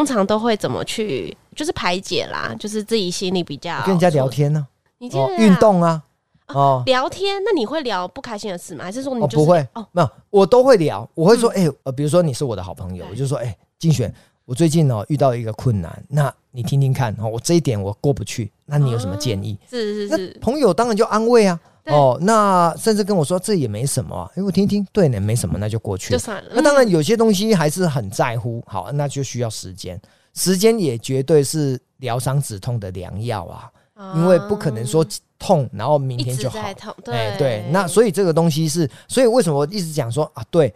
通常都会怎么去，就是排解啦，就是自己心里比较跟人家聊天呢、啊，你运、哦、动啊，哦，聊天。那你会聊不开心的事吗？还是说你、就是、哦不会？哦，没有，我都会聊。我会说，哎、嗯，呃，比如说你是我的好朋友，我就说，哎，金选，我最近哦遇到一个困难，那你听听看，哦，我这一点我过不去，那你有什么建议？哦、是是是，朋友当然就安慰啊。哦，那甚至跟我说这也没什么啊，哎，我听听，对呢，没什么，那就过去了。就算了。那当然有些东西还是很在乎，好，那就需要时间，时间也绝对是疗伤止痛的良药啊，因为不可能说痛，然后明天就好。对对，那所以这个东西是，所以为什么我一直讲说啊，对，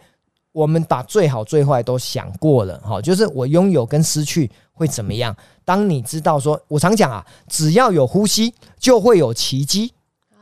我们把最好最坏都想过了，哈，就是我拥有跟失去会怎么样？当你知道说，我常讲啊，只要有呼吸，就会有奇迹。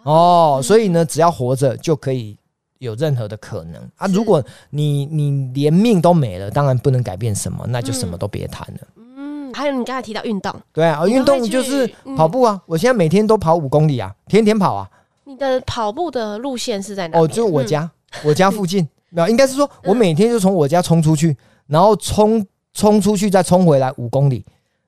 哦，所以呢，只要活着就可以有任何的可能啊！如果你你连命都没了，当然不能改变什么，那就什么都别谈了。嗯，还有你刚才提到运动，对啊，运动就是跑步啊！我现在每天都跑五公里啊，天天跑啊。你的跑步的路线是在哪？哦，就我家，我家附近。没有，应该是说我每天就从我家冲出去，然后冲冲出去再冲回来五公里，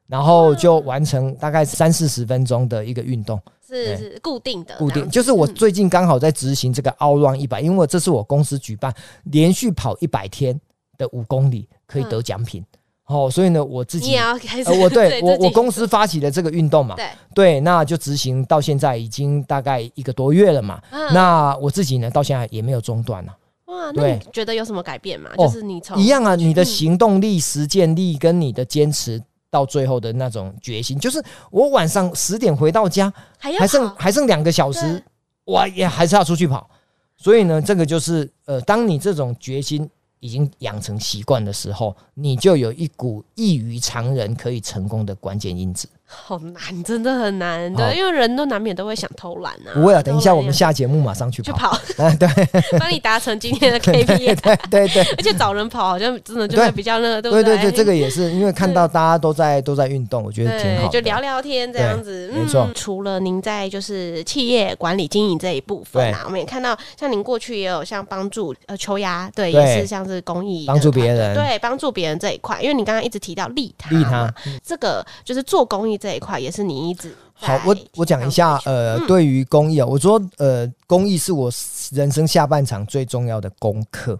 然后就完成大概三四十分钟的一个运动。是是固定的，固定就是我最近刚好在执行这个 OutRun 一百，因为这是我公司举办连续跑一百天的五公里可以得奖品，哦，所以呢，我自己也要开始，我 对我我公司发起的这个运动嘛，对。对，那就执行到现在已经大概一个多月了嘛，那我自己呢到现在也没有中断了，哇，那你觉得有什么改变吗？就是你从一样啊，你的行动力、实践力跟你的坚持。到最后的那种决心，就是我晚上十点回到家，还，还剩还剩两个小时，我也还是要出去跑。所以呢，这个就是呃，当你这种决心已经养成习惯的时候，你就有一股异于常人可以成功的关键因子。好难，真的很难的，因为人都难免都会想偷懒啊。不会啊，等一下我们下节目马上去跑。去跑，啊，对，帮你达成今天的 KPI。对对对，对，而且找人跑好像真的就会比较那个，对不对？对对对，这个也是因为看到大家都在都在运动，我觉得挺好。就聊聊天这样子，没错。除了您在就是企业管理经营这一部分啊，我们也看到像您过去也有像帮助呃秋芽，对，也是像是公益帮助别人，对，帮助别人这一块。因为你刚刚一直提到利他，利他，这个就是做公益这一块也是你。一直好，我我讲一下，呃，对于公益啊，我说，呃，公益是我人生下半场最重要的功课，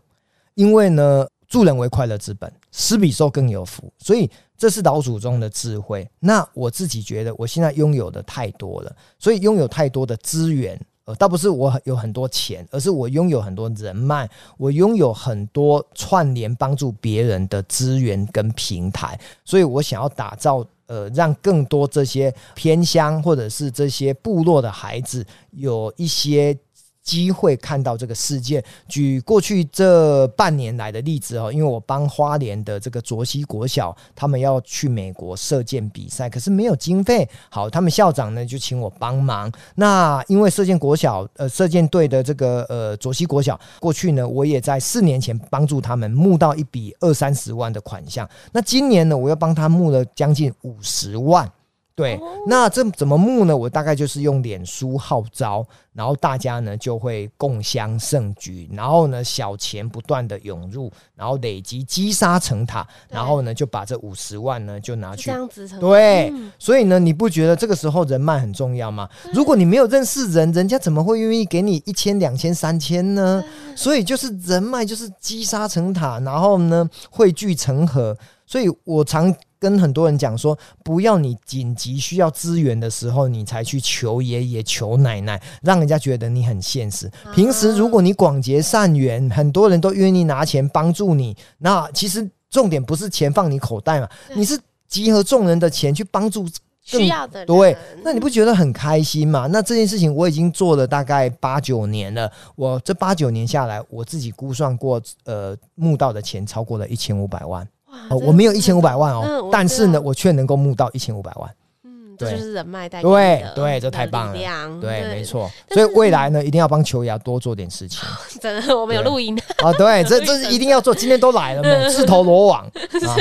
因为呢，助人为快乐之本，施比受更有福，所以这是老祖宗的智慧。那我自己觉得，我现在拥有的太多了，所以拥有太多的资源，呃，倒不是我有很多钱，而是我拥有很多人脉，我拥有很多串联帮助别人的资源跟平台，所以我想要打造。呃，让更多这些偏乡或者是这些部落的孩子有一些。机会看到这个事件。举过去这半年来的例子哦，因为我帮花莲的这个卓西国小，他们要去美国射箭比赛，可是没有经费。好，他们校长呢就请我帮忙。那因为射箭国小呃射箭队的这个呃卓西国小，过去呢我也在四年前帮助他们募到一笔二三十万的款项。那今年呢，我又帮他募了将近五十万。对，那这怎么募呢？我大概就是用脸书号召，然后大家呢就会共襄盛举，然后呢小钱不断的涌入，然后累积积沙成塔，然后呢就把这五十万呢就拿去。这样子成。对，所以呢你不觉得这个时候人脉很重要吗？如果你没有认识人，人家怎么会愿意给你一千、两千、三千呢？所以就是人脉就是积沙成塔，然后呢汇聚成河，所以我常。跟很多人讲说，不要你紧急需要资源的时候，你才去求爷爷、求奶奶，让人家觉得你很现实。平时如果你广结善缘，很多人都愿意拿钱帮助你。那其实重点不是钱放你口袋嘛，你是集合众人的钱去帮助。需要的人对，那你不觉得很开心吗？那这件事情我已经做了大概八九年了。我这八九年下来，我自己估算过，呃，募到的钱超过了一千五百万。哇，我没有一千五百万哦，嗯、但是呢，我却能够募到一千五百万。嗯这就是人脉带给对对，这太棒了，对，没错。所以未来呢，一定要帮球牙多做点事情。真的，我们有录音啊，对，这这是一定要做。今天都来了嘛，自投罗网。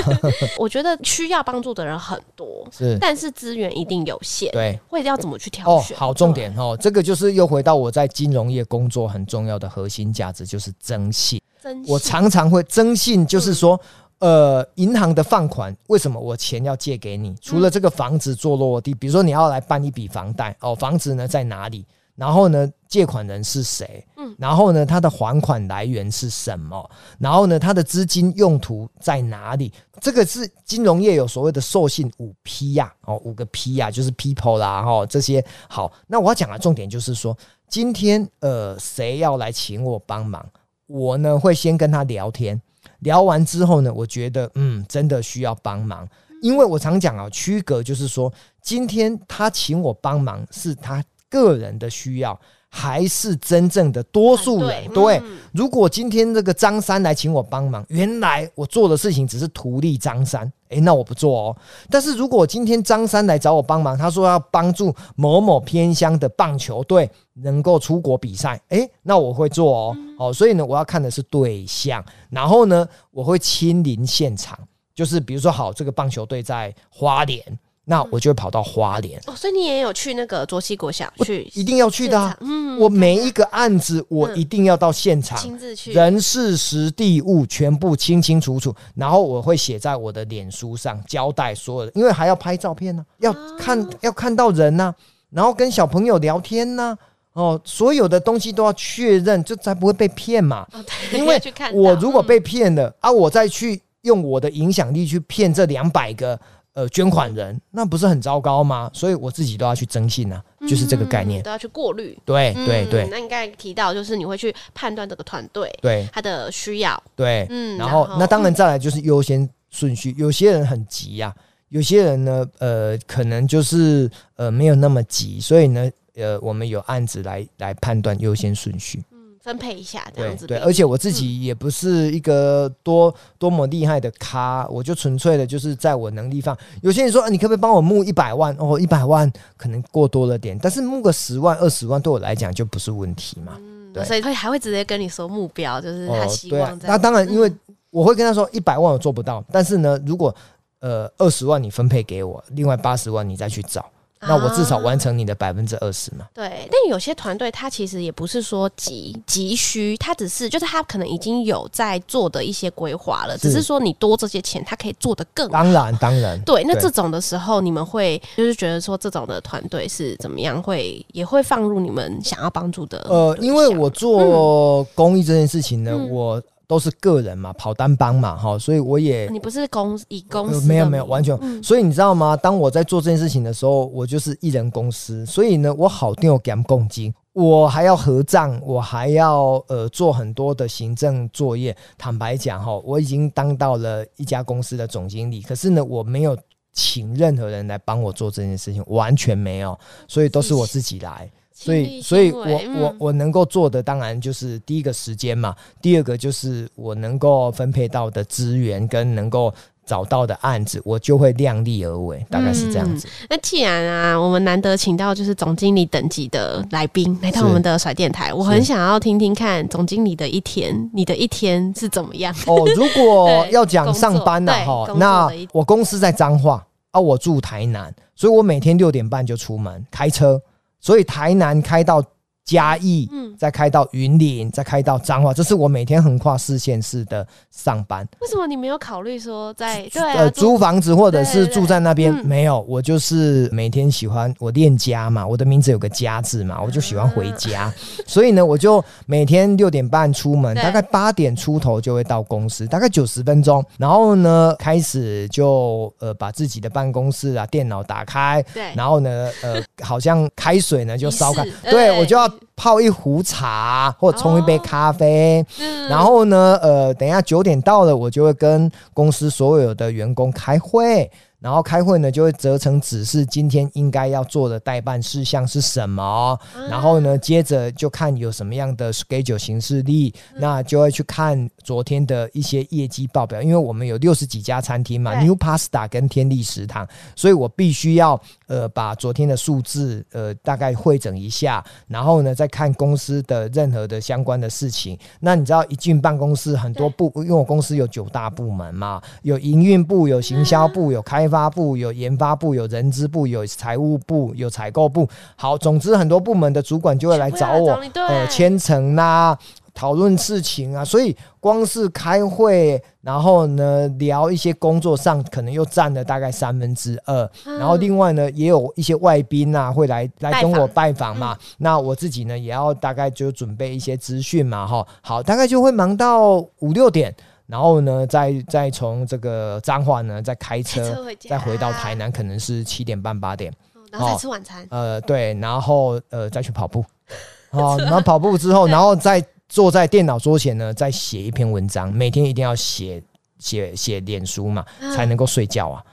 我觉得需要帮助的人很多，是，但是资源一定有限。对，会要怎么去挑选？哦，好重点哦，这个就是又回到我在金融业工作很重要的核心价值，就是征信。征信，我常常会征信，就是说。呃，银行的放款，为什么我钱要借给你？除了这个房子做落地，比如说你要来办一笔房贷哦，房子呢在哪里？然后呢，借款人是谁？嗯，然后呢，他的还款来源是什么？然后呢，他的资金用途在哪里？这个是金融业有所谓的授信五 P 呀，哦，五个 P 呀，就是 people 啦，哈，这些好。那我要讲的重点就是说，今天呃，谁要来请我帮忙？我呢会先跟他聊天。聊完之后呢，我觉得嗯，真的需要帮忙，因为我常讲啊，区隔就是说，今天他请我帮忙是他个人的需要，还是真正的多数人？对，如果今天这个张三来请我帮忙，原来我做的事情只是图利张三。诶，那我不做哦。但是如果今天张三来找我帮忙，他说要帮助某某偏乡的棒球队能够出国比赛，诶，那我会做哦。哦，所以呢，我要看的是对象，然后呢，我会亲临现场，就是比如说，好，这个棒球队在花莲。那我就会跑到花莲哦，所以你也有去那个卓西国小去，一定要去的啊。嗯，我每一个案子我一定要到现场，亲自去，人事时地物全部清清楚楚，然后我会写在我的脸书上交代所有的，因为还要拍照片呢，要看要看到人呐，然后跟小朋友聊天呐，哦，所有的东西都要确认，这才不会被骗嘛。因为我如果被骗了啊，我再去用我的影响力去骗这两百个。呃，捐款人那不是很糟糕吗？所以我自己都要去征信啊，嗯、就是这个概念，都要去过滤。对对对。那你刚才提到，就是你会去判断这个团队对他的需要。对，嗯。然后，然后那当然再来就是优先顺序，有些人很急呀、啊，有些人呢，呃，可能就是呃没有那么急，所以呢，呃，我们有案子来来判断优先顺序。嗯分配一下这样子对，对，而且我自己也不是一个多多么厉害的咖，我就纯粹的就是在我能力范。有些人说，你可不可以帮我募一百万？哦，一百万可能过多了点，但是募个十万、二十万对我来讲就不是问题嘛。嗯，对，所以会还会直接跟你说目标，就是他希望、哦对啊。那当然，因为我会跟他说一百万我做不到，但是呢，如果呃二十万你分配给我，另外八十万你再去找。那我至少完成你的百分之二十嘛？对，但有些团队他其实也不是说急急需，他只是就是他可能已经有在做的一些规划了，只是说你多这些钱，他可以做得更好。当然，当然。对，那这种的时候，你们会就是觉得说这种的团队是怎么样，会也会放入你们想要帮助的。呃，因为我做公益这件事情呢，嗯、我。都是个人嘛，跑单帮嘛，哈，所以我也你不是公以公司没有没有完全，嗯、所以你知道吗？当我在做这件事情的时候，我就是一人公司，所以呢，我好定有给他们共金，我还要合账，我还要呃做很多的行政作业。坦白讲哈，我已经当到了一家公司的总经理，可是呢，我没有请任何人来帮我做这件事情，完全没有，所以都是我自己来。所以，所以我我我能够做的，当然就是第一个时间嘛，第二个就是我能够分配到的资源跟能够找到的案子，我就会量力而为，大概是这样子。嗯、那既然啊，我们难得请到就是总经理等级的来宾来到我们的甩电台，我很想要听听看总经理的一天，你的一天是怎么样？哦，如果要讲上班的哈，那我公司在彰化啊，我住台南，所以我每天六点半就出门开车。所以台南开到嘉义，嗯，再开到云林，再开到彰化，这是我每天横跨四县市的上班。为什么你没有考虑说在对、啊、呃租房子或者是住在那边？没有，我就是每天喜欢我恋家嘛，我的名字有个家字嘛，我就喜欢回家，嗯、所以呢，我就每天六点半出门，大概八点出头就会到公司，大概九十分钟，然后呢，开始就呃把自己的办公室啊电脑打开，对，然后呢，呃，好像开水呢就烧开，对。我就要。泡一壶茶，或者冲一杯咖啡，然后呢，呃，等一下九点到了，我就会跟公司所有的员工开会。然后开会呢，就会折成指示今天应该要做的代办事项是什么。然后呢，接着就看有什么样的 schedule 形式例，那就会去看昨天的一些业绩报表。因为我们有六十几家餐厅嘛，New Pasta 跟天地食堂，所以我必须要呃把昨天的数字呃大概汇整一下，然后呢再看公司的任何的相关的事情。那你知道一进办公室很多部，因为我公司有九大部门嘛，有营运部、有行销部、有开发部有研发部，有人资部，有财务部，有采购部。好，总之很多部门的主管就会来找我，找呃，签呈啦，讨论事情啊。所以光是开会，然后呢聊一些工作上，可能又占了大概三分之二。嗯、然后另外呢，也有一些外宾啊会来来跟我拜访嘛。嗯、那我自己呢，也要大概就准备一些资讯嘛。哈，好，大概就会忙到五六点。然后呢，再再从这个彰化呢，再开车，开车回再回到台南，可能是七点半八点，然后再吃晚餐。呃，对，然后呃再去跑步，好，然后跑步之后，然后再坐在电脑桌前呢，再写一篇文章，每天一定要写写写脸书嘛，才能够睡觉啊。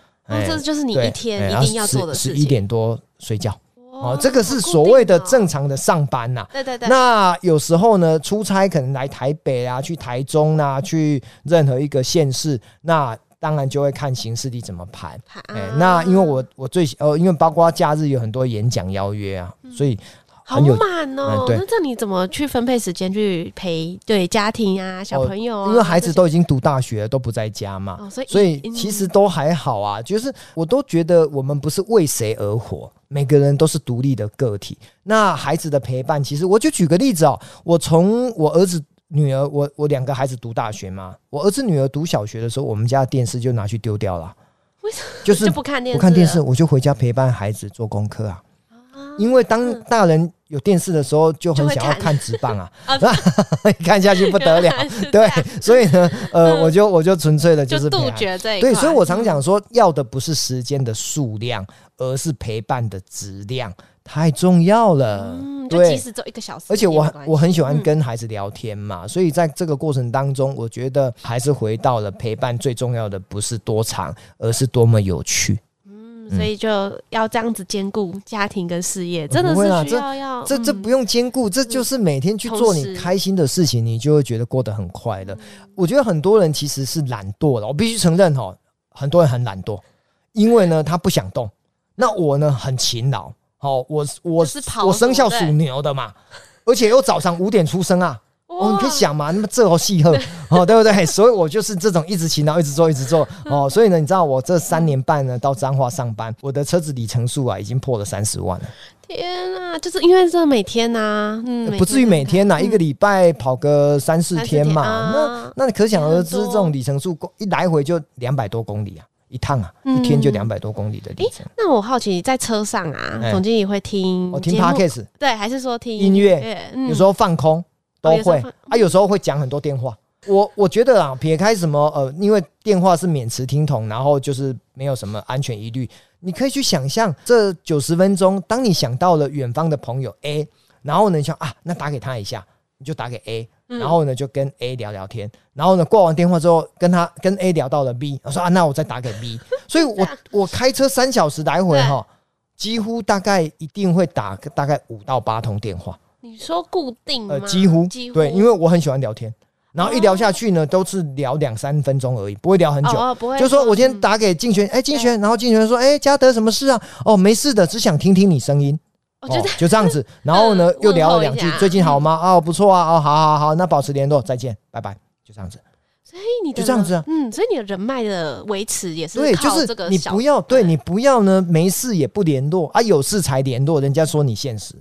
这就是你一天一定要做的事情。十一点多睡觉。哦，这个是所谓的正常的上班呐、啊。对对对。那有时候呢，出差可能来台北啊，去台中啊，去任何一个县市，那当然就会看形势地怎么排。啊、哎，那因为我我最呃，因为包括假日有很多演讲邀约啊，嗯、所以好满哦。嗯、那这你怎么去分配时间去陪对家庭啊、小朋友啊？因为孩子都已经读大学了，都不在家嘛，哦、所以所以其实都还好啊。就是我都觉得我们不是为谁而活。每个人都是独立的个体，那孩子的陪伴，其实我就举个例子哦，我从我儿子、女儿，我我两个孩子读大学嘛，我儿子、女儿读小学的时候，我们家的电视就拿去丢掉了，为什么？就是不看电视，不看电视，我就回家陪伴孩子做功课啊。因为当大人有电视的时候，就很想要看。直棒啊，看下去不得了。对，所以呢，呃，我就我就纯粹的就是杜绝这一。对，所以我常讲说，要的不是时间的数量，而是陪伴的质量，太重要了。嗯，就即使走一个小时，而且我我很喜欢跟孩子聊天嘛，所以在这个过程当中，我觉得还是回到了陪伴最重要的不是多长，而是多么有趣。所以就要这样子兼顾家庭跟事业，真的是需要要这这不用兼顾，这就是每天去做你开心的事情，你就会觉得过得很快乐。我觉得很多人其实是懒惰的，我必须承认哈，很多人很懒惰，因为呢他不想动。那我呢很勤劳，好，我我是我生肖属牛的嘛，而且又早上五点出生啊。哦，你可以想嘛，那么这么细贺哦，对不对？所以我就是这种一直骑，然后，一直做，一直做哦。所以呢，你知道我这三年半呢，到彰化上班，我的车子里程数啊，已经破了三十万了。天啊，就是因为这每天呐、啊，嗯，不至于每天呐、啊，嗯、一个礼拜跑个三四天嘛。天啊、那那你可想而知，这种里程数一来回就两百多公里啊，一趟啊，嗯、一天就两百多公里的里程。那我好奇，在车上啊，总经理会听我听 Podcast 对，还是说听音乐？嗯、有时候放空。都会啊，有时候会讲很多电话。我我觉得啊，撇开什么呃，因为电话是免持听筒，然后就是没有什么安全疑虑。你可以去想象这九十分钟，当你想到了远方的朋友 A，然后呢，你想啊，那打给他一下，你就打给 A，然后呢就跟 A 聊聊天，然后呢挂完电话之后，跟他跟 A 聊到了 B，我说啊，那我再打给 B。所以我 我开车三小时来回哈，几乎大概一定会打大概五到八通电话。你说固定吗？呃，几乎，几乎对，因为我很喜欢聊天，然后一聊下去呢，都是聊两三分钟而已，不会聊很久。哦，不会。就说我今天打给静璇，哎，静璇，然后静璇说，哎，嘉德什么事啊？哦，没事的，只想听听你声音。哦，就这样子。然后呢，又聊了两句，最近好吗？哦，不错啊。哦，好好好，那保持联络，再见，拜拜。就这样子。所以你就这样子啊？嗯，所以你的人脉的维持也是对，就是你不要对你不要呢，没事也不联络啊，有事才联络，人家说你现实。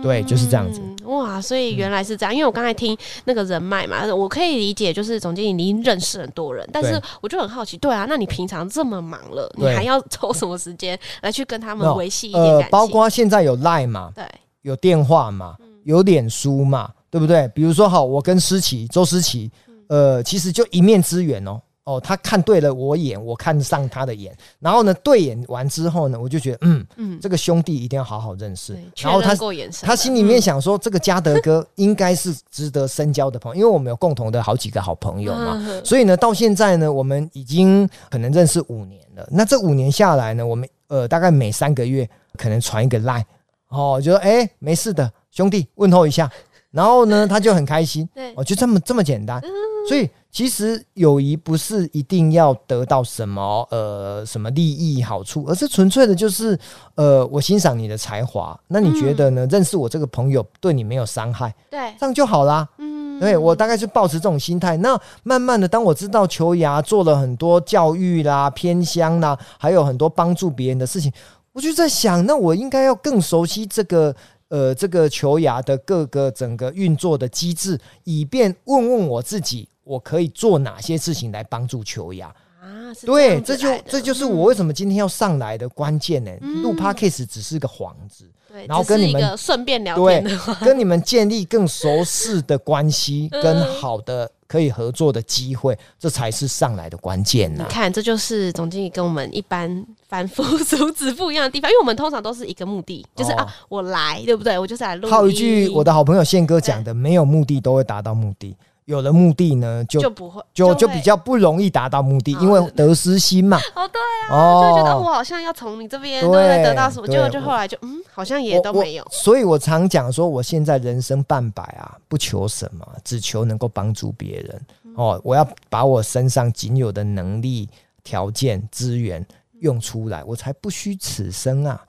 嗯。对，就是这样子。哇，所以原来是这样。因为我刚才听那个人脉嘛，我可以理解，就是总经理您认识很多人，但是我就很好奇，对啊，那你平常这么忙了，你还要抽什么时间来去跟他们维系一点感情？呃，包括现在有 Line 嘛，对，有电话嘛，有脸书嘛，对不对？比如说，好，我跟思琪、周思琪，呃，其实就一面之缘哦。哦，他看对了我眼，我看上他的眼，然后呢，对眼完之后呢，我就觉得，嗯嗯，这个兄弟一定要好好认识。然后他他心里面想说，这个嘉德哥应该是值得深交的朋友，因为我们有共同的好几个好朋友嘛。所以呢，到现在呢，我们已经可能认识五年了。那这五年下来呢，我们呃大概每三个月可能传一个 line，哦，就说哎没事的兄弟问候一下，然后呢他就很开心。对，哦就这么这么简单，所以。其实友谊不是一定要得到什么呃什么利益好处，而是纯粹的就是呃我欣赏你的才华，那你觉得呢？嗯、认识我这个朋友对你没有伤害，对，这样就好啦。嗯，对我大概是抱持这种心态。那慢慢的，当我知道球牙做了很多教育啦、偏乡啦，还有很多帮助别人的事情，我就在想，那我应该要更熟悉这个呃这个球牙的各个整个运作的机制，以便问问我自己。我可以做哪些事情来帮助球芽啊？对，这就这就是我为什么今天要上来的关键呢。录 Podcast 只是个幌子，对，然后跟你们顺便聊天，对，跟你们建立更熟识的关系，跟好的可以合作的机会，这才是上来的关键呢。你看，这就是总经理跟我们一般凡夫俗子不一样的地方，因为我们通常都是一个目的，就是啊，我来，对不对？我就是来录。还有一句我的好朋友宪哥讲的：没有目的都会达到目的。有了目的呢，就就不会，就就比较不容易达到目的，因为得失心嘛。哦，对啊，就觉得我好像要从你这边对得到什么，结果就后来就嗯，好像也都没有。所以我常讲说，我现在人生半百啊，不求什么，只求能够帮助别人。哦，我要把我身上仅有的能力、条件、资源用出来，我才不虚此生啊。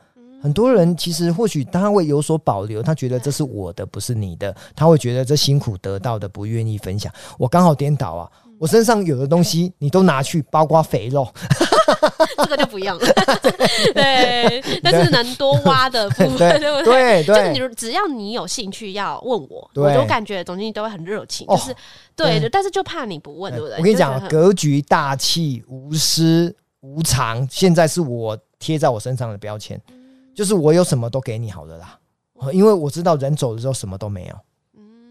很多人其实或许他会有所保留，他觉得这是我的，不是你的，他会觉得这辛苦得到的不愿意分享。我刚好颠倒啊，我身上有的东西你都拿去，包括肥肉，这个就不一样了。对，但是能多挖的部分，对不对？对，就是你只要你有兴趣要问我，我都感觉总经理都会很热情，就是对的。但是就怕你不问，对不对？我跟你讲，格局大气无私无常，现在是我贴在我身上的标签。就是我有什么都给你好了啦，因为我知道人走的时候什么都没有，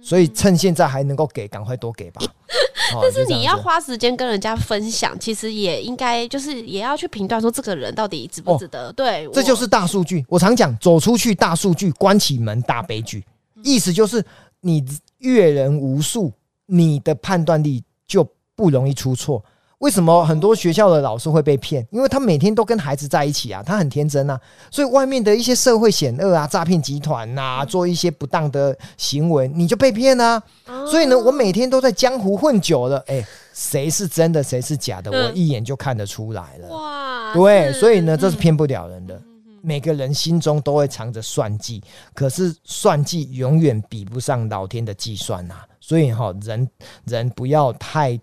所以趁现在还能够给，赶快多给吧。但是你要花时间跟人家分享，其实也应该就是也要去评断说这个人到底值不值得。对，这就是大数据。我常讲，走出去大数据，关起门大悲剧。意思就是你阅人无数，你的判断力就不容易出错。为什么很多学校的老师会被骗？因为他每天都跟孩子在一起啊，他很天真啊，所以外面的一些社会险恶啊、诈骗集团呐，做一些不当的行为，你就被骗啊。所以呢，我每天都在江湖混久了，哎，谁是真的，谁是假的，我一眼就看得出来了。哇，对，所以呢，这是骗不了人的。每个人心中都会藏着算计，可是算计永远比不上老天的计算呐。所以哈，人人不要太。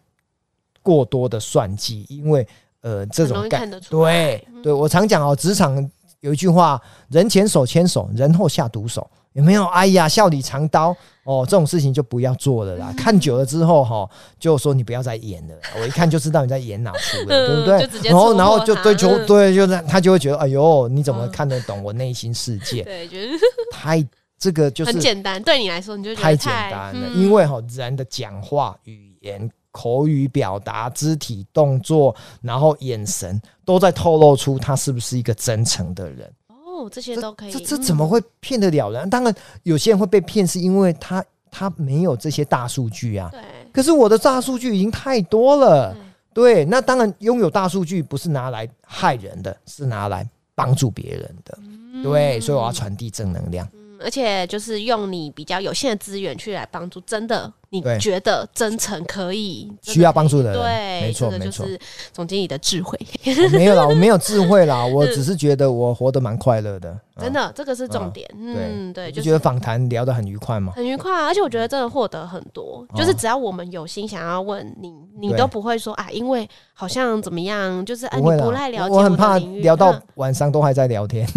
过多的算计，因为呃，这种感对对，我常讲哦，职场有一句话：人前手牵手，人后下毒手，有没有？哎呀，笑里藏刀哦，这种事情就不要做了啦。看久了之后哈，就说你不要再演了，我一看就知道你在演哪出了，对不对？然后然后就对就对，就是他就会觉得，哎呦，你怎么看得懂我内心世界？对，觉得 太这个就是很简单，对你来说你就觉得太简单了，因为哈人的讲话语言。口语表达、肢体动作，然后眼神，都在透露出他是不是一个真诚的人。哦，这些都可以。这这怎么会骗得了人？当然，有些人会被骗，是因为他他没有这些大数据啊。对。可是我的大数据已经太多了。对。对，那当然，拥有大数据不是拿来害人的，是拿来帮助别人的。嗯。对，所以我要传递正能量。嗯，而且就是用你比较有限的资源去来帮助真的。你觉得真诚可以需要帮助的人，对，没错，没错。总经理的智慧没有啦，我没有智慧啦，我只是觉得我活得蛮快乐的。真的，这个是重点。嗯，对，就觉得访谈聊得很愉快嘛，很愉快啊！而且我觉得真的获得很多，就是只要我们有心想要问你，你都不会说啊，因为好像怎么样，就是啊，你不赖聊天，我很怕聊到晚上都还在聊天。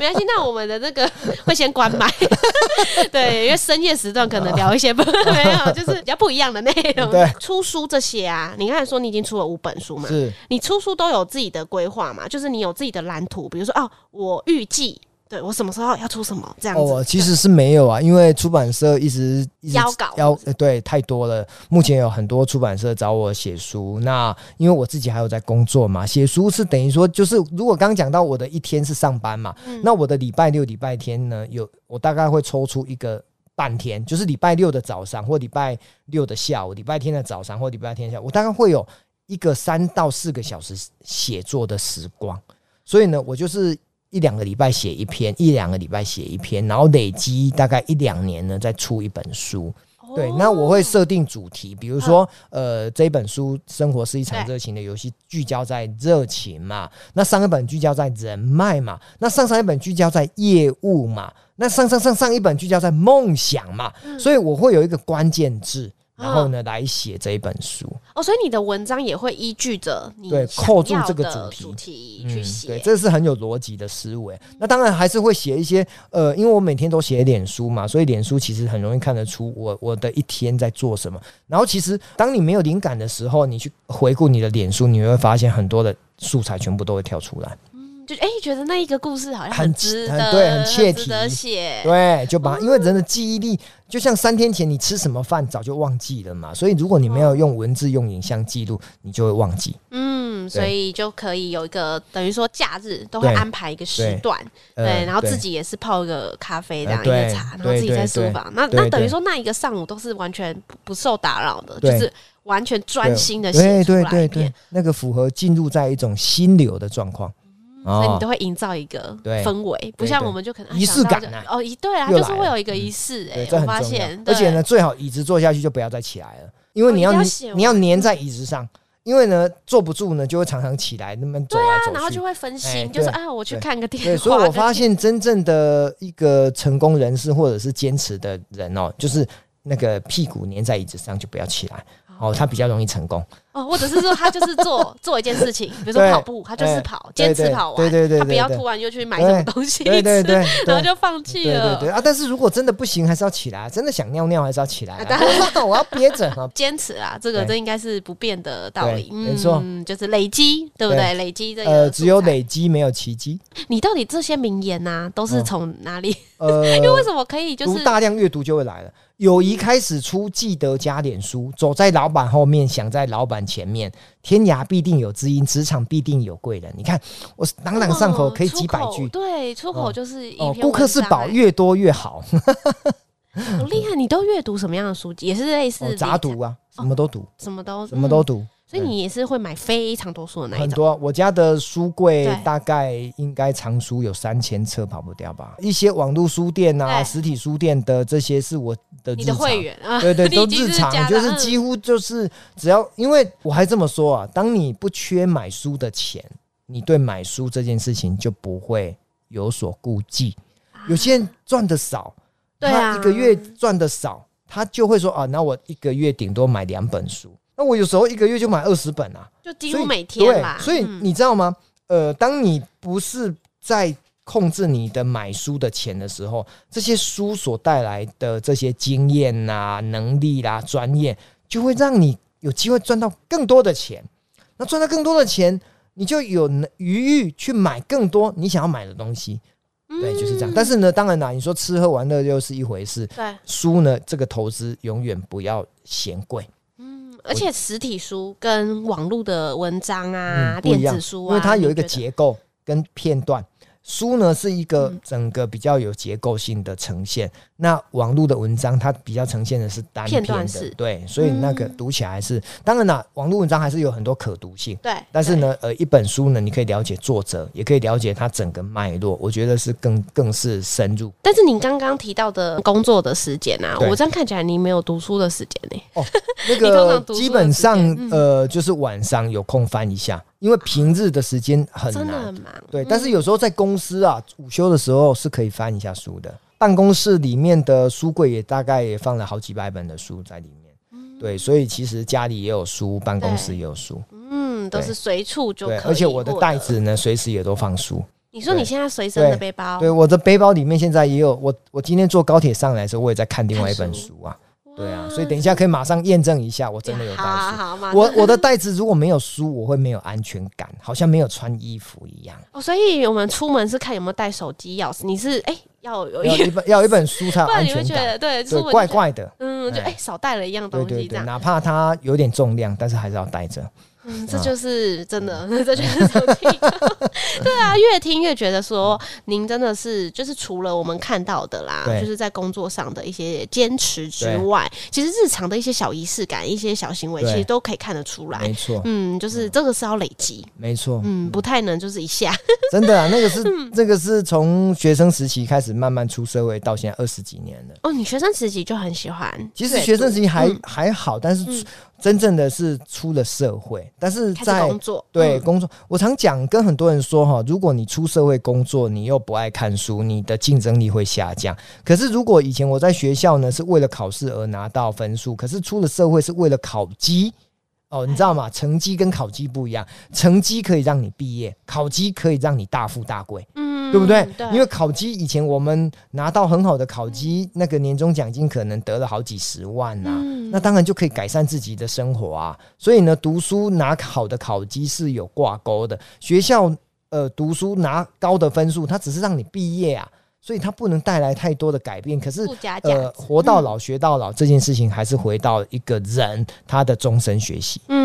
没关系，那我们的那个 会先关麦。对，因为深夜时段可能聊一些不 没有，就是比较不一样的内容。对，出书这些啊，你刚才说你已经出了五本书嘛？是。你出书都有自己的规划嘛？就是你有自己的蓝图，比如说哦，我预计。对，我什么时候要出什么这样子？哦，其实是没有啊，因为出版社一直，邀稿，邀对太多了。目前有很多出版社找我写书，那因为我自己还有在工作嘛，写书是等于说就是如果刚刚讲到我的一天是上班嘛，嗯、那我的礼拜六、礼拜天呢，有我大概会抽出一个半天，就是礼拜六的早上或礼拜六的下午，礼拜天的早上或礼拜天下午，我大概会有一个三到四个小时写作的时光。所以呢，我就是。一两个礼拜写一篇，一两个礼拜写一篇，然后累积大概一两年呢，再出一本书。对，那我会设定主题，比如说，呃，这一本书《生活是一场热情的游戏》，聚焦在热情嘛。那上一本聚焦在人脉嘛。那上上一本聚焦在业务嘛。那上上上上一本聚焦在梦想嘛。所以我会有一个关键字。然后呢，来写这一本书哦，所以你的文章也会依据着你对扣住这个主题，主题去写，嗯，对，这是很有逻辑的思维。那当然还是会写一些呃，因为我每天都写脸书嘛，所以脸书其实很容易看得出我我的一天在做什么。然后其实当你没有灵感的时候，你去回顾你的脸书，你会发现很多的素材全部都会跳出来。就哎，觉得那一个故事好像很值得，很对，很切题。的写。对，就把因为人的记忆力就像三天前你吃什么饭早就忘记了嘛，所以如果你没有用文字、用影像记录，你就会忘记。嗯，所以就可以有一个等于说假日都会安排一个时段，对，然后自己也是泡一个咖啡这样一个茶，然后自己在书房。那那等于说那一个上午都是完全不受打扰的，就是完全专心的写出来。对对对，那个符合进入在一种心流的状况。所以你都会营造一个氛围，不像我们就可能仪式感哦，一对啊，就是会有一个仪式哎，我发现，而且呢，最好椅子坐下去就不要再起来了，因为你要你要粘在椅子上，因为呢坐不住呢就会常常起来，那么走来走去，然后就会分心，就是啊，我去看个电视。对，所以我发现真正的一个成功人士或者是坚持的人哦，就是那个屁股粘在椅子上就不要起来。哦，他比较容易成功哦，或者是说他就是做 做一件事情，比如说跑步，他就是跑，坚持跑完，对对对，他不要突然又去买什么东西吃，然后就放弃了。对对啊，但是如果真的不行，还是要起来，真的想尿尿还是要起来。我要憋着哈，坚持啊，这个这应该是不变的道理。没错，就是累积，对不对？累积这个呃，只有累积没有奇迹。你到底这些名言呐，都是从哪里？呃，因为为什么可以就是大量阅读就会来了。友谊开始出，记得加点书。走在老板后面，想在老板前面。天涯必定有知音，职场必定有贵人。你看，我朗朗上口，可以几百句。对，出口就是一篇哦。顾客是宝，越多越好。好厉害！你都阅读什么样的书籍？也是类似杂读啊，什么都读，什么都什么都读。所以你也是会买非常多书的那一种。很多，我家的书柜大概应该藏书有三千册，跑不掉吧？一些网络书店啊，实体书店的这些是我的日常，会员啊，对对，都日常，就是几乎就是只要，因为我还这么说啊，当你不缺买书的钱，你对买书这件事情就不会有所顾忌。有些人赚的少，他一个月赚的少，他就会说啊，那我一个月顶多买两本书。那我有时候一个月就买二十本啊，就几乎每天嘛。所以你知道吗？呃，当你不是在控制你的买书的钱的时候，这些书所带来的这些经验呐、能力啦、专业，就会让你有机会赚到更多的钱。那赚到更多的钱，你就有余裕去买更多你想要买的东西。对，就是这样。但是呢，当然啦，你说吃喝玩乐又是一回事。对，书呢，这个投资永远不要嫌贵。嗯而且实体书跟网络的文章啊，嗯、电子书啊，因为它有一个结构跟片段。书呢是一个整个比较有结构性的呈现，嗯、那网络的文章它比较呈现的是单片段式对，所以那个读起来是，嗯、当然啦，网络文章还是有很多可读性，对，但是呢，呃，一本书呢，你可以了解作者，也可以了解它整个脉络，我觉得是更更是深入。但是你刚刚提到的工作的时间啊，我这样看起来你没有读书的时间呢？哦，那个基本上呃，就是晚上有空翻一下。因为平日的时间很难，真的很忙。对，但是有时候在公司啊，午休的时候是可以翻一下书的。办公室里面的书柜也大概也放了好几百本的书在里面。对，所以其实家里也有书，办公室也有书。嗯，都是随处就可以。而且我的袋子呢，随时也都放书。你说你现在随身的背包，对，对我的背包里面现在也有我。我今天坐高铁上来的时候，我也在看另外一本书啊。对啊，所以等一下可以马上验证一下，我真的有带书。好，好，我我的袋子如果没有书，我会没有安全感，好像没有穿衣服一样。哦，所以我们出门是看有没有带手机、钥匙。你是哎、欸，要有一本要有一本书才有 安全感。你会觉得对，对怪怪的。嗯，就哎、欸、少带了一样东西，对对对，哪怕它有点重量，但是还是要带着。嗯，这就是真的，嗯、这就是手机。对啊，越听越觉得说，您真的是就是除了我们看到的啦，就是在工作上的一些坚持之外，其实日常的一些小仪式感、一些小行为，其实都可以看得出来。没错，嗯，就是这个是要累积，没错，嗯，不太能就是一下。真的啊，那个是这个是从学生时期开始慢慢出社会到现在二十几年了。哦，你学生时期就很喜欢？其实学生时期还、嗯、还好，但是。嗯真正的是出了社会，但是在工作对工作，我常讲跟很多人说哈，如果你出社会工作，你又不爱看书，你的竞争力会下降。可是如果以前我在学校呢，是为了考试而拿到分数，可是出了社会是为了考级。哦，你知道吗？成绩跟考级不一样，成绩可以让你毕业，考级可以让你大富大贵，嗯，对不对？对。因为考绩以前我们拿到很好的考绩，那个年终奖金可能得了好几十万呐、啊，嗯、那当然就可以改善自己的生活啊。所以呢，读书拿好的考绩是有挂钩的。学校呃，读书拿高的分数，它只是让你毕业啊。所以它不能带来太多的改变，可是呃，活到老学到老这件事情，还是回到一个人他的终身学习。嗯，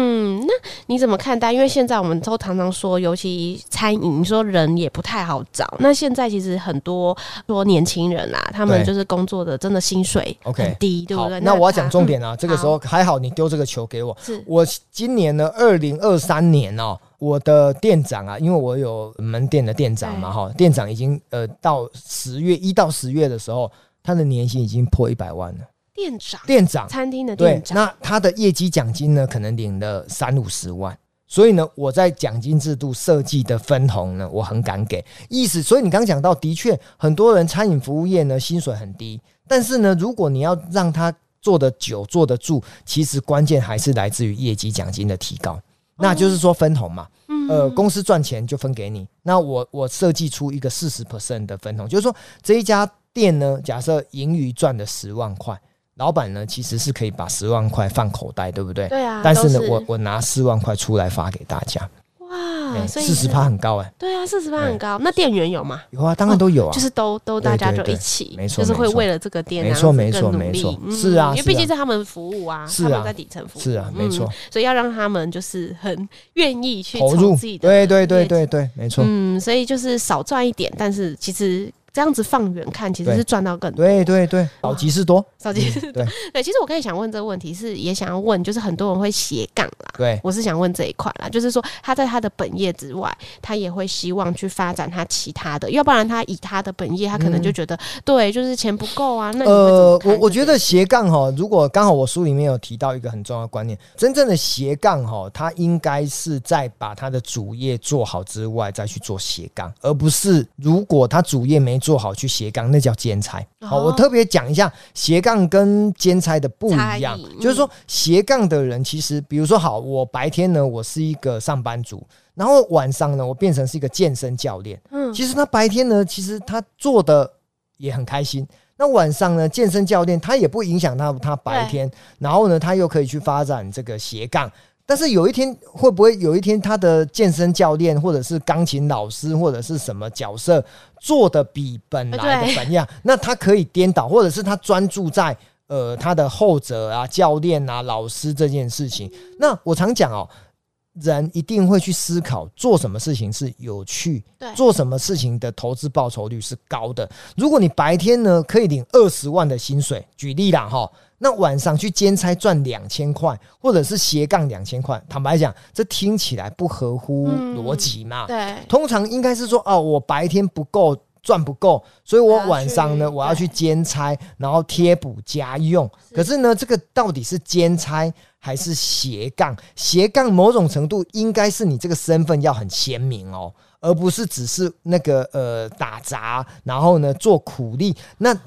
那你怎么看待？因为现在我们都常常说，尤其餐饮，说人也不太好找。那现在其实很多说年轻人啊，他们就是工作的真的薪水很低，对，对不对？那我要讲重点啊，嗯、这个时候还好，你丢这个球给我。是我今年呢，二零二三年哦。我的店长啊，因为我有门店的店长嘛，哈，店长已经呃到十月一到十月的时候，他的年薪已经破一百万了。店长，店长，餐厅的店长，那他的业绩奖金呢，可能领了三五十万。所以呢，我在奖金制度设计的分红呢，我很敢给。意思，所以你刚刚讲到，的确很多人餐饮服务业呢，薪水很低，但是呢，如果你要让他做得久、做得住，其实关键还是来自于业绩奖金的提高。那就是说分红嘛，呃，公司赚钱就分给你。那我我设计出一个四十 percent 的分红，就是说这一家店呢，假设盈余赚了十万块，老板呢其实是可以把十万块放口袋，对不对？对啊。但是呢，我我拿四万块出来发给大家。哇，四十趴很高哎，对啊，四十趴很高。那店员有吗？有啊，当然都有啊，就是都都大家就一起，没错，就是会为了这个店，没错没错没错，是啊，因为毕竟是他们服务啊，他们在底层服务，是啊，没错，所以要让他们就是很愿意去投入自己的，对对对对对，没错，嗯，所以就是少赚一点，但是其实。这样子放远看，其实是赚到更多。对对对，少即是多，少即是多。对，其实我可以想问这个问题，是也想要问，就是很多人会斜杠啦。对，我是想问这一块啦，就是说他在他的本业之外，他也会希望去发展他其他的，要不然他以他的本业，他可能就觉得对，就是钱不够啊。那呃，我我觉得斜杠哈，如果刚好我书里面有提到一个很重要的观念，真正的斜杠哈，他应该是在把他的主业做好之外，再去做斜杠，而不是如果他主业没做好去斜杠，那叫兼差。好，我特别讲一下斜杠跟兼差的不一样，就是说斜杠的人其实，比如说好，我白天呢，我是一个上班族，然后晚上呢，我变成是一个健身教练。嗯，其实他白天呢，其实他做的也很开心。那晚上呢，健身教练他也不影响他他白天，然后呢，他又可以去发展这个斜杠。但是有一天会不会有一天他的健身教练或者是钢琴老师或者是什么角色做的比本来的本样，那他可以颠倒，或者是他专注在呃他的后者啊教练啊老师这件事情。那我常讲哦，人一定会去思考做什么事情是有趣，做什么事情的投资报酬率是高的。如果你白天呢可以领二十万的薪水，举例啦哈。那晚上去兼差赚两千块，或者是斜杠两千块，坦白讲，这听起来不合乎逻辑嘛？对，通常应该是说，哦，我白天不够赚不够，所以我晚上呢，我要去兼差，然后贴补家用。可是呢，这个到底是兼差还是斜杠？斜杠某种程度应该是你这个身份要很鲜明哦，而不是只是那个呃打杂，然后呢做苦力那。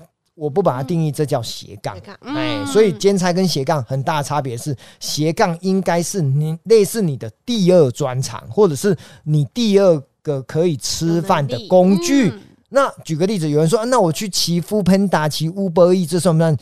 我不把它定义，这叫斜杠。哎，所以兼差跟斜杠很大的差别是，斜杠应该是你类似你的第二专长，或者是你第二个可以吃饭的工具。嗯、那举个例子，有人说，那我去骑 foodpanda 骑 Uber Eats，这算不算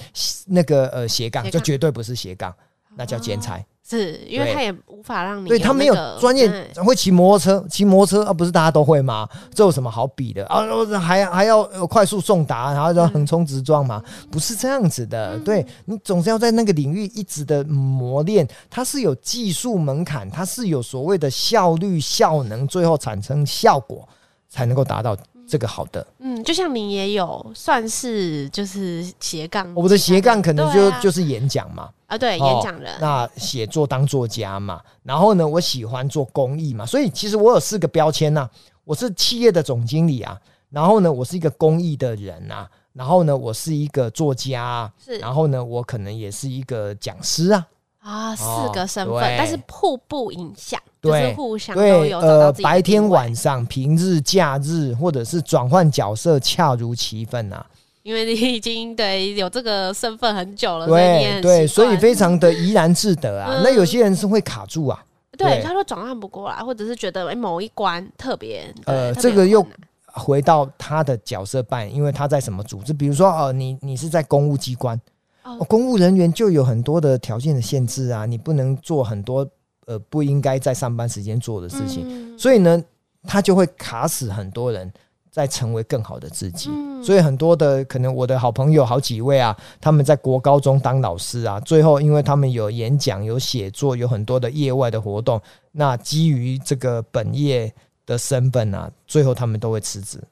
那个呃斜杠？这绝对不是斜杠，那叫兼差。是因为他也无法让你、那个，对他没有专业会骑摩托车，骑摩托车啊，不是大家都会吗？这有什么好比的啊？还还要快速送达，然后要横冲直撞吗？不是这样子的，对你总是要在那个领域一直的磨练，它是有技术门槛，它是有所谓的效率、效能，最后产生效果才能够达到。这个好的，嗯，就像你也有算是就是斜杠，我的斜杠可能就、啊、就是演讲嘛，啊，对，哦、演讲人，那写作当作家嘛，然后呢，我喜欢做公益嘛，所以其实我有四个标签呐、啊，我是企业的总经理啊，然后呢，我是一个公益的人啊，然后呢，我是一个作家、啊，是，然后呢，我可能也是一个讲师啊。啊，四个身份，但是互不影响，对就是互相都有。呃，白天晚上、平日、假日，或者是转换角色，恰如其分啊。因为你已经对有这个身份很久了，对对，所以非常的怡然自得啊。嗯、那有些人是会卡住啊，对，对他说转换不过来，或者是觉得某一关特别，呃，这个又回到他的角色扮演，因为他在什么组织？比如说，哦、呃，你你是在公务机关。哦，公务人员就有很多的条件的限制啊，你不能做很多呃不应该在上班时间做的事情，嗯、所以呢，他就会卡死很多人在成为更好的自己。嗯、所以很多的可能我的好朋友好几位啊，他们在国高中当老师啊，最后因为他们有演讲、有写作、有很多的业外的活动，那基于这个本业的身份啊，最后他们都会辞职。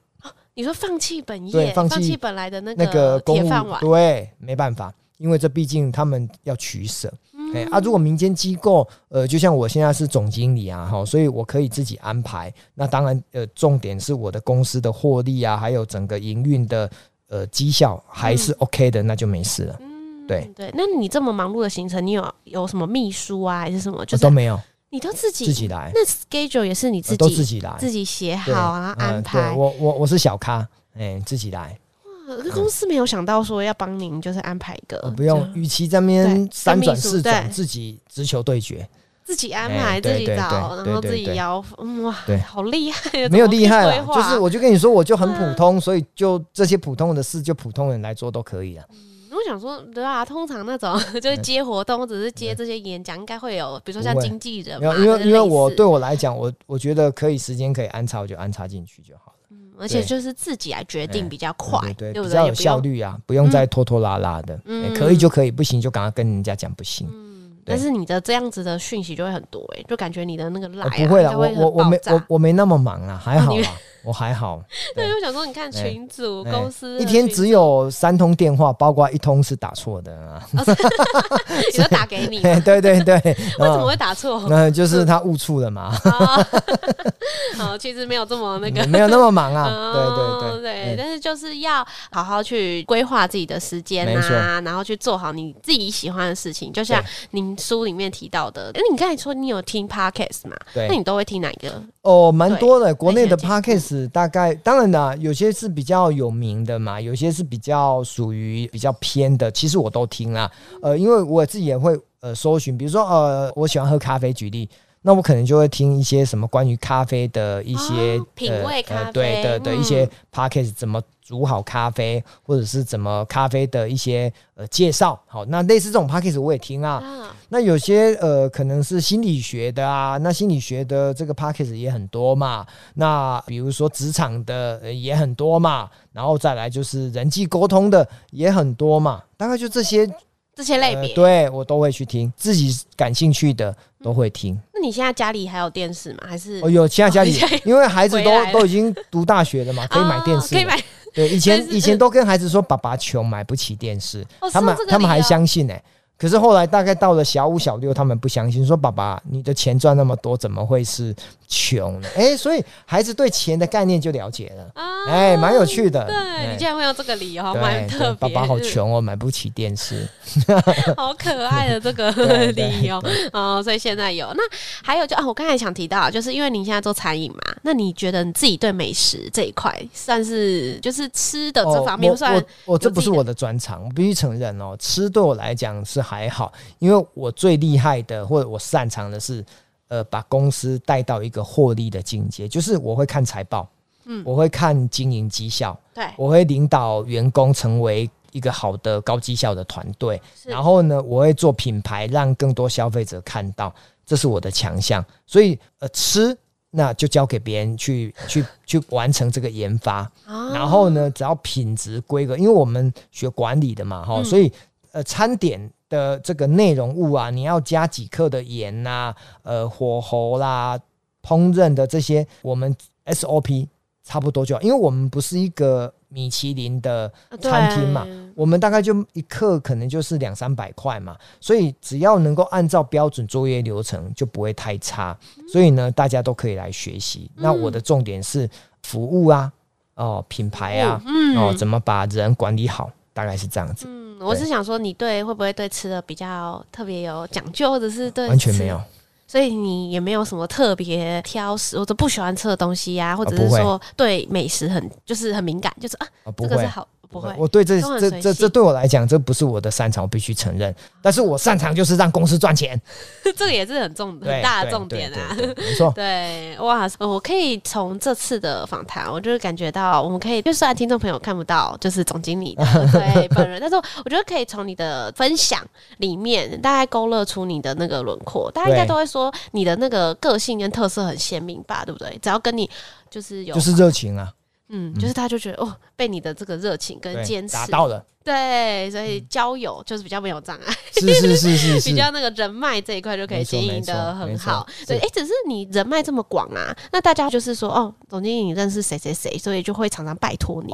你说放弃本业，放弃本来的那个铁饭碗，对，没办法。因为这毕竟他们要取舍，哎、嗯、啊，如果民间机构，呃，就像我现在是总经理啊，哈，所以我可以自己安排。那当然，呃，重点是我的公司的获利啊，还有整个营运的呃绩效还是 OK 的，嗯、那就没事了。嗯，对对。那你这么忙碌的行程，你有有什么秘书啊，还是什么？就是、都没有，你都自己自己来。那 schedule 也是你自己都自己来，自己写好啊，安排。嗯、我我我是小咖，哎，自己来。公司没有想到说要帮您，就是安排一个，不用。与其在那边三转四转，自己直球对决，自己安排，自己找，然后自己邀，哇，对，好厉害，没有厉害了，就是我就跟你说，我就很普通，所以就这些普通的事，就普通人来做都可以了。我想说，对啊，通常那种就是接活动，或者是接这些演讲，应该会有，比如说像经纪人嘛，因为因为我对我来讲，我我觉得可以时间可以安插，我就安插进去就好。而且就是自己来决定比较快，对，比较有效率啊，不用再拖拖拉拉的，可以就可以，不行就赶快跟人家讲不行。嗯，但是你的这样子的讯息就会很多哎，就感觉你的那个来不会了，我我我没我我没那么忙啊，还好啊。我还好，对，我想说，你看群组公司一天只有三通电话，包括一通是打错的啊，你都打给你，对 对对，为什么会打错？那就是他误触了嘛。好，其实没有这么那个，没有那么忙啊。对对对对，但是就是要好好去规划自己的时间啊，然后去做好你自己喜欢的事情。就像您书里面提到的，哎，你刚才说你有听 podcast 嘛？对，那你都会听哪一个？哦，蛮多的，国内的 podcast。大概当然啦，有些是比较有名的嘛，有些是比较属于比较偏的，其实我都听啦。呃，因为我自己也会呃搜寻，比如说呃，我喜欢喝咖啡，举例，那我可能就会听一些什么关于咖啡的一些、哦、品味咖啡，呃、对的的一些 podcast 怎么。煮好咖啡，或者是怎么咖啡的一些呃介绍，好，那类似这种 podcast 我也听啊。啊那有些呃可能是心理学的啊，那心理学的这个 podcast 也很多嘛。那比如说职场的也很多嘛，然后再来就是人际沟通的也很多嘛。大概就这些这些类别，呃、对我都会去听，自己感兴趣的都会听。那你现在家里还有电视吗？还是？哦，有，现在家里因为孩子都都已经读大学了嘛，可以买电视，哦，可以买。对，以前以前都跟孩子说，爸爸穷买不起电视，他们他们还相信呢、欸。可是后来大概到了小五小六，他们不相信，说爸爸你的钱赚那么多，怎么会是穷呢？哎、欸，所以孩子对钱的概念就了解了，哎、啊，蛮、欸、有趣的。对、欸、你竟然会用这个理由，蛮特别。爸爸好穷哦，买不起电视，好可爱的这个 理由哦。所以现在有那还有就啊，我刚才想提到，就是因为你现在做餐饮嘛，那你觉得你自己对美食这一块算是就是吃的这方面算、哦？我我这不是我的专长，我必须承认哦，吃对我来讲是。还好，因为我最厉害的或者我擅长的是，呃把公司带到一个获利的境界，就是我会看财报，嗯，我会看经营绩效，对，我会领导员工成为一个好的高绩效的团队，然后呢，我会做品牌，让更多消费者看到，这是我的强项。所以呃，吃那就交给别人去去去完成这个研发，然后呢，只要品质规格，因为我们学管理的嘛，哈，所以呃，餐点的这个内容物啊，你要加几克的盐呐、啊，呃，火候啦，烹饪的这些，我们 SOP 差不多就好，因为我们不是一个。米其林的餐厅嘛，我们大概就一克可能就是两三百块嘛，所以只要能够按照标准作业流程，就不会太差。所以呢，大家都可以来学习。那我的重点是服务啊，哦，品牌啊，哦，怎么把人管理好，大概是这样子。嗯，我是想说，你对会不会对吃的比较特别有讲究，或者是对完全没有。所以你也没有什么特别挑食或者不喜欢吃的东西呀、啊，或者是说对美食很就是很敏感，就是啊，这个是好。不会，我对这这这这对我来讲，这不是我的擅长，我必须承认。但是我擅长就是让公司赚钱，这个也是很重很大的重点啊。没错，对，哇，我可以从这次的访谈，我就是感觉到，我们可以，就算听众朋友看不到，就是总经理的 对本人，但是我觉得可以从你的分享里面，大概勾勒出你的那个轮廓。大家应该都会说，你的那个个性跟特色很鲜明吧？对不对？只要跟你就是有，就是热情啊。嗯，就是他就觉得哦，被你的这个热情跟坚持打到了，对，所以交友就是比较没有障碍，是是是是，比较那个人脉这一块就可以经营的很好。对，哎，只是你人脉这么广啊，那大家就是说哦，总经理你认识谁谁谁，所以就会常常拜托你。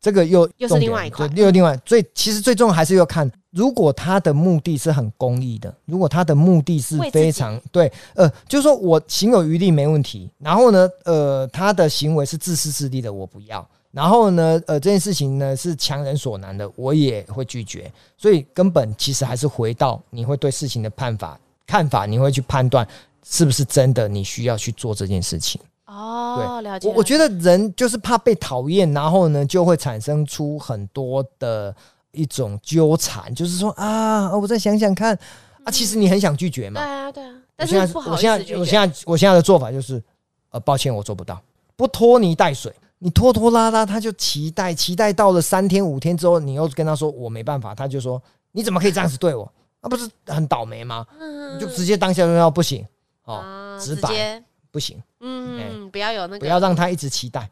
这个又又是另外一块，又另外最其实最重要还是要看，如果他的目的是很公益的，如果他的目的是非常对，呃，就是说我行有余力没问题，然后呢，呃，他的行为是自私自利的，我不要，然后呢，呃，这件事情呢是强人所难的，我也会拒绝，所以根本其实还是回到你会对事情的判法看法，你会去判断是不是真的你需要去做这件事情。哦，了解。我我觉得人就是怕被讨厌，然后呢，就会产生出很多的一种纠缠，就是说啊，我再想想看啊，其实你很想拒绝嘛。对啊，对啊。但是不好意思。我现在，我现在，我现在的做法就是，呃，抱歉，我做不到，不拖泥带水。你拖拖拉拉，他就期待，期待到了三天五天之后，你又跟他说我没办法，他就说你怎么可以这样子对我？那不是很倒霉吗？你就直接当下就要不行哦，直白。不行，嗯，欸、不要有那个，不要让他一直期待，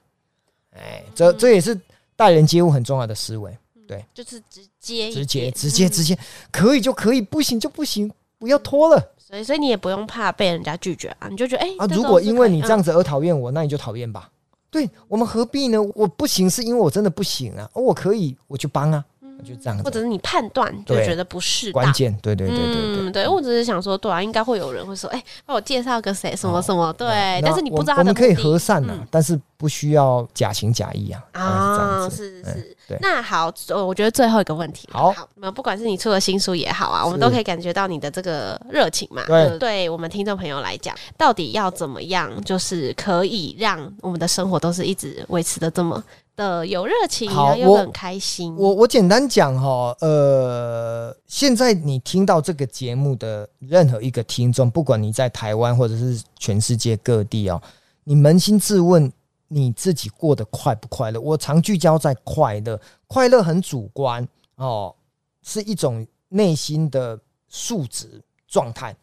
哎、欸，这这也是待人接物很重要的思维，对，就是直接，直接，直接，直接，可以就可以，不行就不行，不要拖了。所以，所以你也不用怕被人家拒绝啊，你就觉得，哎、欸，啊，如果因为你这样子而讨厌我，那你就讨厌吧。对，我们何必呢？我不行是因为我真的不行啊，我可以，我去帮啊。就这样，或者是你判断就觉得不适当，关键，对对对对对，嗯，对，我只是想说，对啊，应该会有人会说，哎，帮我介绍个谁，什么什么，对，但是你不知道他的，我们可以和善呐，但是不需要假情假意啊。啊，是是是，那好，我觉得最后一个问题，好，那不管是你出的新书也好啊，我们都可以感觉到你的这个热情嘛。对，对我们听众朋友来讲，到底要怎么样，就是可以让我们的生活都是一直维持的这么。的有热情，好又很开心。我我，我简单讲哈，呃，现在你听到这个节目的任何一个听众，不管你在台湾或者是全世界各地哦，你扪心自问，你自己过得快不快乐？我常聚焦在快乐，快乐很主观哦，是一种内心的素质状态。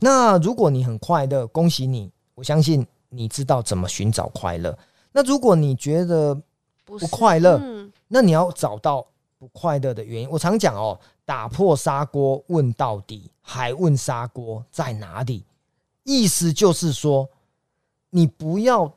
那如果你很快乐，恭喜你，我相信你知道怎么寻找快乐。那如果你觉得，不快乐，嗯、那你要找到不快乐的原因。我常讲哦，打破砂锅问到底，还问砂锅在哪里？意思就是说，你不要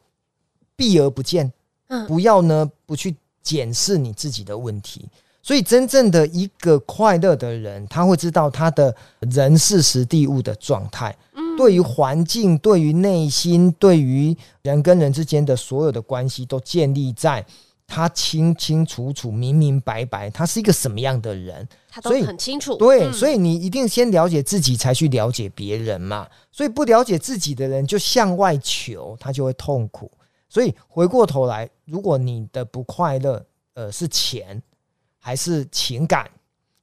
避而不见，嗯、不要呢不去检视你自己的问题。所以，真正的一个快乐的人，他会知道他的人事时地物的状态，嗯、对于环境，对于内心，对于人跟人之间的所有的关系，都建立在。他清清楚楚、明明白白，他是一个什么样的人，他都很清楚。对，嗯、所以你一定先了解自己，才去了解别人嘛。所以不了解自己的人，就向外求，他就会痛苦。所以回过头来，如果你的不快乐，呃，是钱，还是情感，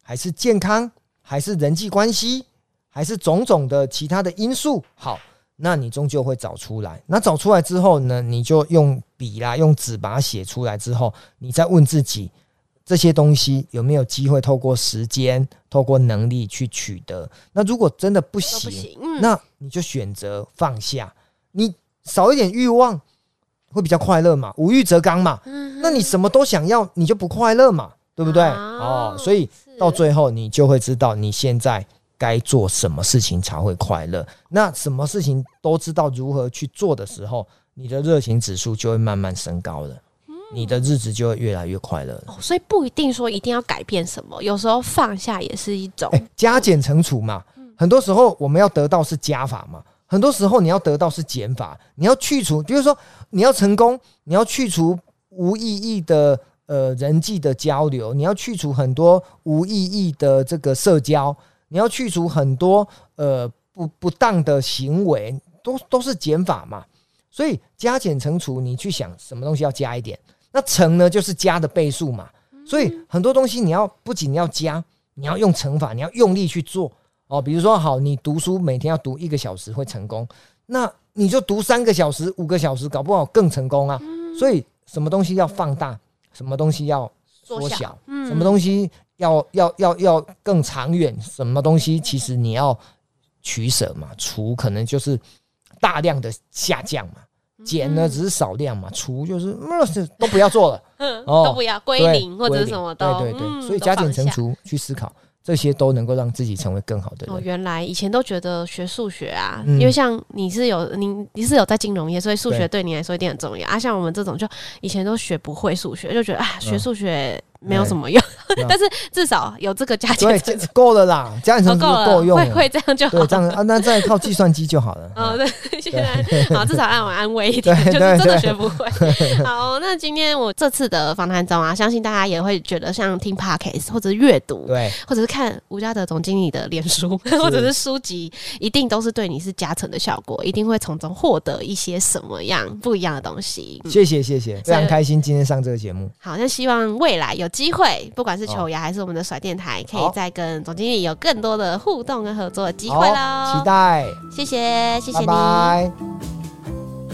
还是健康，还是人际关系，还是种种的其他的因素，好，那你终究会找出来。那找出来之后呢，你就用笔啦，用纸把它写出来之后，你再问自己，这些东西有没有机会透过时间、透过能力去取得？那如果真的不行，不行嗯、那你就选择放下，你少一点欲望，会比较快乐嘛？无欲则刚嘛。嗯、那你什么都想要，你就不快乐嘛？对不对？哦，哦，所以到最后你就会知道你现在该做什么事情才会快乐。那什么事情都知道如何去做的时候，你的热情指数就会慢慢升高了。你的日子就会越来越快乐。哦，所以不一定说一定要改变什么，有时候放下也是一种。欸，加减乘除嘛。很多时候我们要得到是加法嘛，很多时候你要得到是减法。你要去除，比如说你要成功，你要去除无意义的呃人际的交流，你要去除很多无意义的这个社交，你要去除很多呃不不当的行为，都都是减法嘛。所以加减乘除，你去想什么东西要加一点。那乘呢，就是加的倍数嘛，所以很多东西你要不仅要加，你要用乘法，你要用力去做哦。比如说，好，你读书每天要读一个小时会成功，那你就读三个小时、五个小时，搞不好更成功啊。所以，什么东西要放大，什么东西要缩小，什么东西要要要要更长远，什么东西其实你要取舍嘛，除可能就是大量的下降嘛。减呢只是少量嘛，除就是都不要做了，哦，都不要归零或者什么的，对对对，所以加减乘除去思考。这些都能够让自己成为更好的人。哦，原来以前都觉得学数学啊，嗯、因为像你是有你你是有在金融业，所以数学对你来说一定很重要。啊，像我们这种就以前都学不会数学，就觉得啊，学数学没有什么用。嗯、但是至少有这个加减乘除够了啦，加减乘除够用了，会会这样就好。对，这样啊，那再靠计算机就好了。哦，对，现在好，至少让我安慰一点，就是真的学不会。好，那今天我这次的访谈中啊，相信大家也会觉得像听 Podcast 或者是阅读，对，或者是。看吴家德总经理的脸书或者是书籍，一定都是对你是加成的效果，一定会从中获得一些什么样不一样的东西。谢谢谢谢，非常开心今天上这个节目。好，那希望未来有机会，不管是球牙还是我们的甩电台，可以再跟总经理有更多的互动跟合作的机会喽。期待，谢谢谢谢你。拜拜。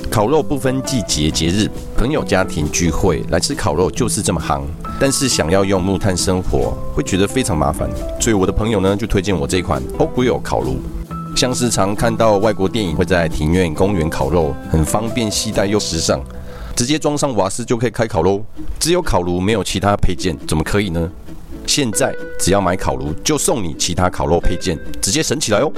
烤肉不分季节节日，朋友家庭聚会来吃烤肉就是这么夯。但是想要用木炭生火，会觉得非常麻烦。所以我的朋友呢就推荐我这款 Oak Grill 烤炉。像时常看到外国电影会在庭院、公园烤肉，很方便携带又时尚，直接装上瓦斯就可以开烤喽。只有烤炉没有其他配件，怎么可以呢？现在只要买烤炉，就送你其他烤肉配件，直接省起来哦！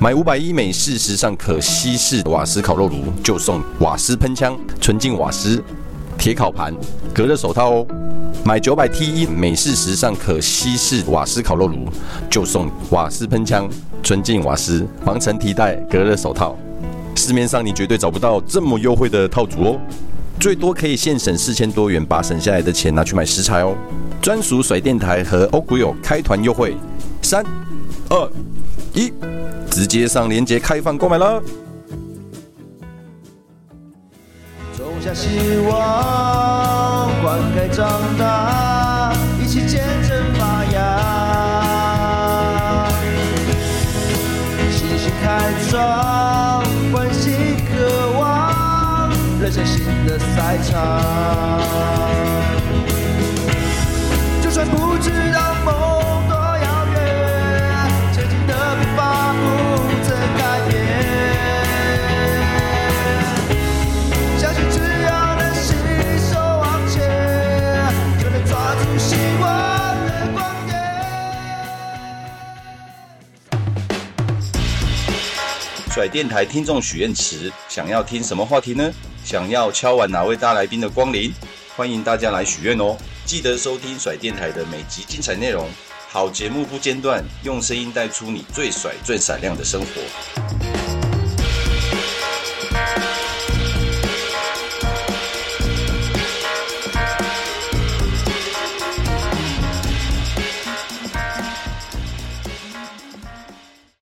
买五百一美式时尚可吸式瓦斯烤肉炉，就送瓦斯喷枪、纯净瓦斯、铁烤盘、隔热手套哦！买九百 T 一美式时尚可吸式瓦斯烤肉炉，就送瓦斯喷枪、纯净瓦斯、防尘提袋、隔热手套。市面上你绝对找不到这么优惠的套组哦！最多可以现省四千多元，把省下来的钱拿去买食材哦。专属甩电台和 Oak Grill 开团优惠，三、二、一，直接上链接开放购买了。种下希望，灌溉长大，一起见证发芽。信心开创，望，人生新的赛场。不知道梦多遥远，前进的步伐不曾改变。相信只要能携手往前，就能抓住希望的光点。甩电台听众许愿池，想要听什么话题呢？想要敲碗哪位大来宾的光临？欢迎大家来许愿哦！记得收听甩电台的每集精彩内容，好节目不间断，用声音带出你最甩最闪亮的生活。